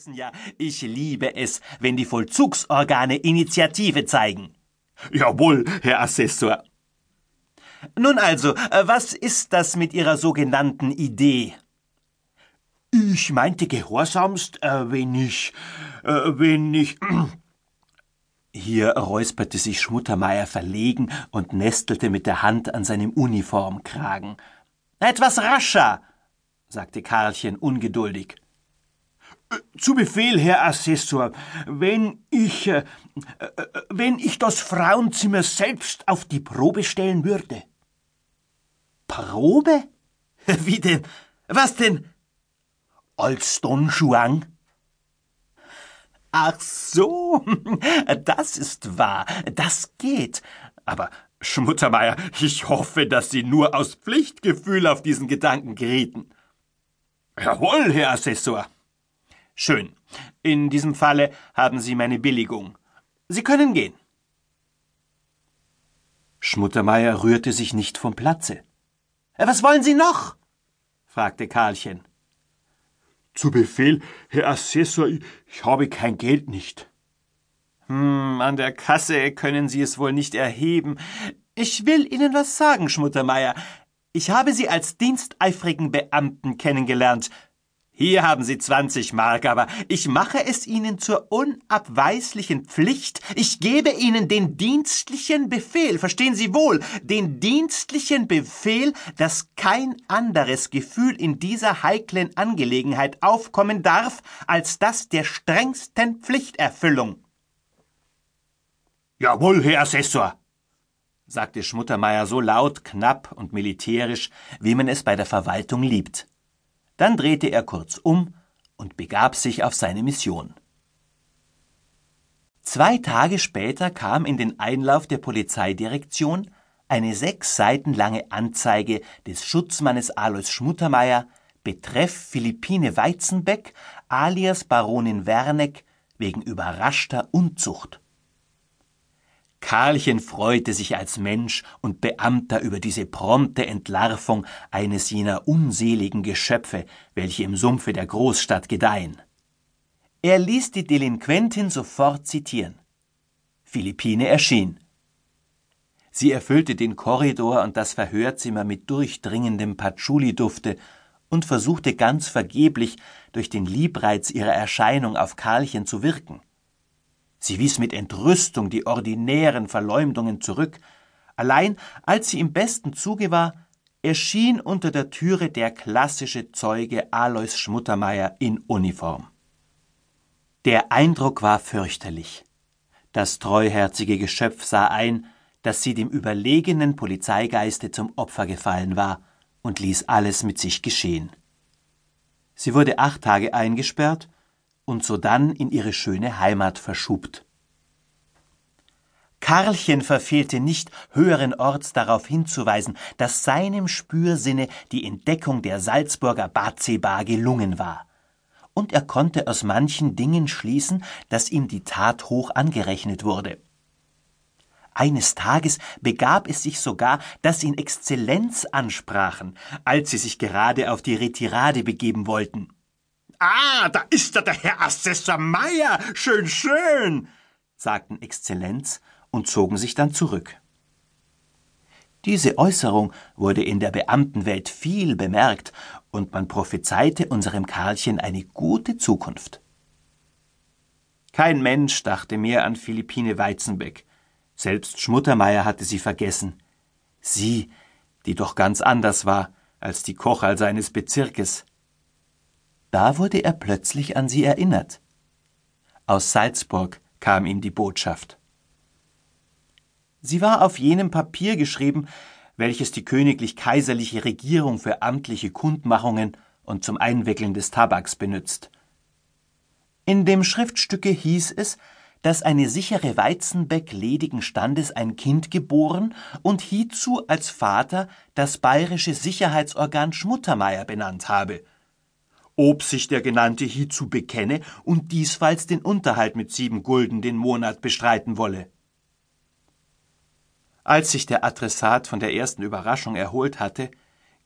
wissen ja, ich liebe es, wenn die Vollzugsorgane Initiative zeigen. Jawohl, Herr Assessor. Nun also, äh, was ist das mit Ihrer sogenannten Idee? Ich meinte gehorsamst, äh, wenn ich, äh, wenn ich. Hier räusperte sich Schmuttermeier verlegen und nestelte mit der Hand an seinem Uniformkragen. Etwas rascher, sagte Karlchen ungeduldig. Zu Befehl, Herr Assessor, wenn ich, äh, äh, wenn ich das Frauenzimmer selbst auf die Probe stellen würde. Probe? Wie denn? Was denn? Als Don Juan? Ach so, das ist wahr, das geht. Aber Schmuttermeier, ich hoffe, dass Sie nur aus Pflichtgefühl auf diesen Gedanken gerieten. Jawohl, Herr Assessor. Schön. In diesem Falle haben Sie meine Billigung. Sie können gehen. Schmuttermeier rührte sich nicht vom Platze. Was wollen Sie noch? fragte Karlchen. Zu Befehl, Herr Assessor, ich habe kein Geld nicht. Hm, an der Kasse können Sie es wohl nicht erheben. Ich will Ihnen was sagen, Schmuttermeier. Ich habe Sie als diensteifrigen Beamten kennengelernt. Hier haben Sie 20 Mark, aber ich mache es Ihnen zur unabweislichen Pflicht. Ich gebe Ihnen den dienstlichen Befehl, verstehen Sie wohl, den dienstlichen Befehl, dass kein anderes Gefühl in dieser heiklen Angelegenheit aufkommen darf, als das der strengsten Pflichterfüllung. Jawohl, Herr Assessor, sagte Schmuttermeier so laut, knapp und militärisch, wie man es bei der Verwaltung liebt. Dann drehte er kurz um und begab sich auf seine Mission. Zwei Tage später kam in den Einlauf der Polizeidirektion eine sechs Seiten lange Anzeige des Schutzmannes Alois Schmuttermeier betreff Philippine Weizenbeck alias Baronin Werneck wegen überraschter Unzucht. Karlchen freute sich als Mensch und Beamter über diese prompte Entlarvung eines jener unseligen Geschöpfe, welche im Sumpfe der Großstadt gedeihen. Er ließ die Delinquentin sofort zitieren. Philippine erschien. Sie erfüllte den Korridor und das Verhörzimmer mit durchdringendem Patchouli-Dufte und versuchte ganz vergeblich, durch den Liebreiz ihrer Erscheinung auf Karlchen zu wirken. Sie wies mit Entrüstung die ordinären Verleumdungen zurück. Allein als sie im besten Zuge war, erschien unter der Türe der klassische Zeuge Alois Schmuttermeier in Uniform. Der Eindruck war fürchterlich. Das treuherzige Geschöpf sah ein, dass sie dem überlegenen Polizeigeiste zum Opfer gefallen war und ließ alles mit sich geschehen. Sie wurde acht Tage eingesperrt und sodann in ihre schöne Heimat verschubt. Karlchen verfehlte nicht, höheren Orts darauf hinzuweisen, dass seinem Spürsinne die Entdeckung der Salzburger Batseba gelungen war. Und er konnte aus manchen Dingen schließen, dass ihm die Tat hoch angerechnet wurde. Eines Tages begab es sich sogar, dass ihn Exzellenz ansprachen, als sie sich gerade auf die Retirade begeben wollten. Ah, da ist ja der Herr Assessor Meier. Schön, schön, sagten Exzellenz und zogen sich dann zurück. Diese Äußerung wurde in der Beamtenwelt viel bemerkt, und man prophezeite unserem Karlchen eine gute Zukunft. Kein Mensch dachte mehr an Philippine Weizenbeck. Selbst Schmuttermeier hatte sie vergessen. Sie, die doch ganz anders war als die Kochal seines Bezirkes. Da wurde er plötzlich an sie erinnert. Aus Salzburg kam ihm die Botschaft. Sie war auf jenem Papier geschrieben, welches die königlich-kaiserliche Regierung für amtliche Kundmachungen und zum Einwickeln des Tabaks benützt. In dem Schriftstücke hieß es, dass eine sichere Weizenbeck ledigen Standes ein Kind geboren und hiezu als Vater das bayerische Sicherheitsorgan Schmuttermeier benannt habe – ob sich der Genannte hiezu bekenne und diesfalls den Unterhalt mit sieben Gulden den Monat bestreiten wolle. Als sich der Adressat von der ersten Überraschung erholt hatte,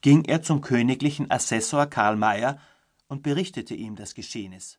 ging er zum königlichen Assessor Karl Mayer und berichtete ihm das Geschehnis.